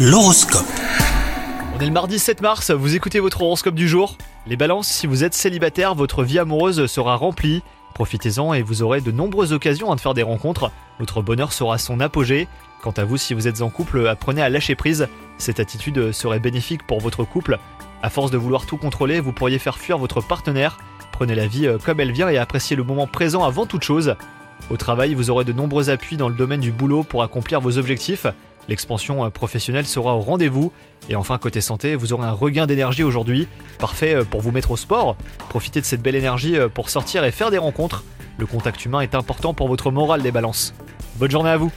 L'horoscope. On est le mardi 7 mars, vous écoutez votre horoscope du jour? Les balances, si vous êtes célibataire, votre vie amoureuse sera remplie. Profitez-en et vous aurez de nombreuses occasions de faire des rencontres. Votre bonheur sera son apogée. Quant à vous, si vous êtes en couple, apprenez à lâcher prise. Cette attitude serait bénéfique pour votre couple. À force de vouloir tout contrôler, vous pourriez faire fuir votre partenaire. Prenez la vie euh, comme elle vient et appréciez le moment présent avant toute chose. Au travail, vous aurez de nombreux appuis dans le domaine du boulot pour accomplir vos objectifs. L'expansion euh, professionnelle sera au rendez-vous. Et enfin, côté santé, vous aurez un regain d'énergie aujourd'hui. Parfait euh, pour vous mettre au sport. Profitez de cette belle énergie euh, pour sortir et faire des rencontres. Le contact humain est important pour votre morale des balances. Bonne journée à vous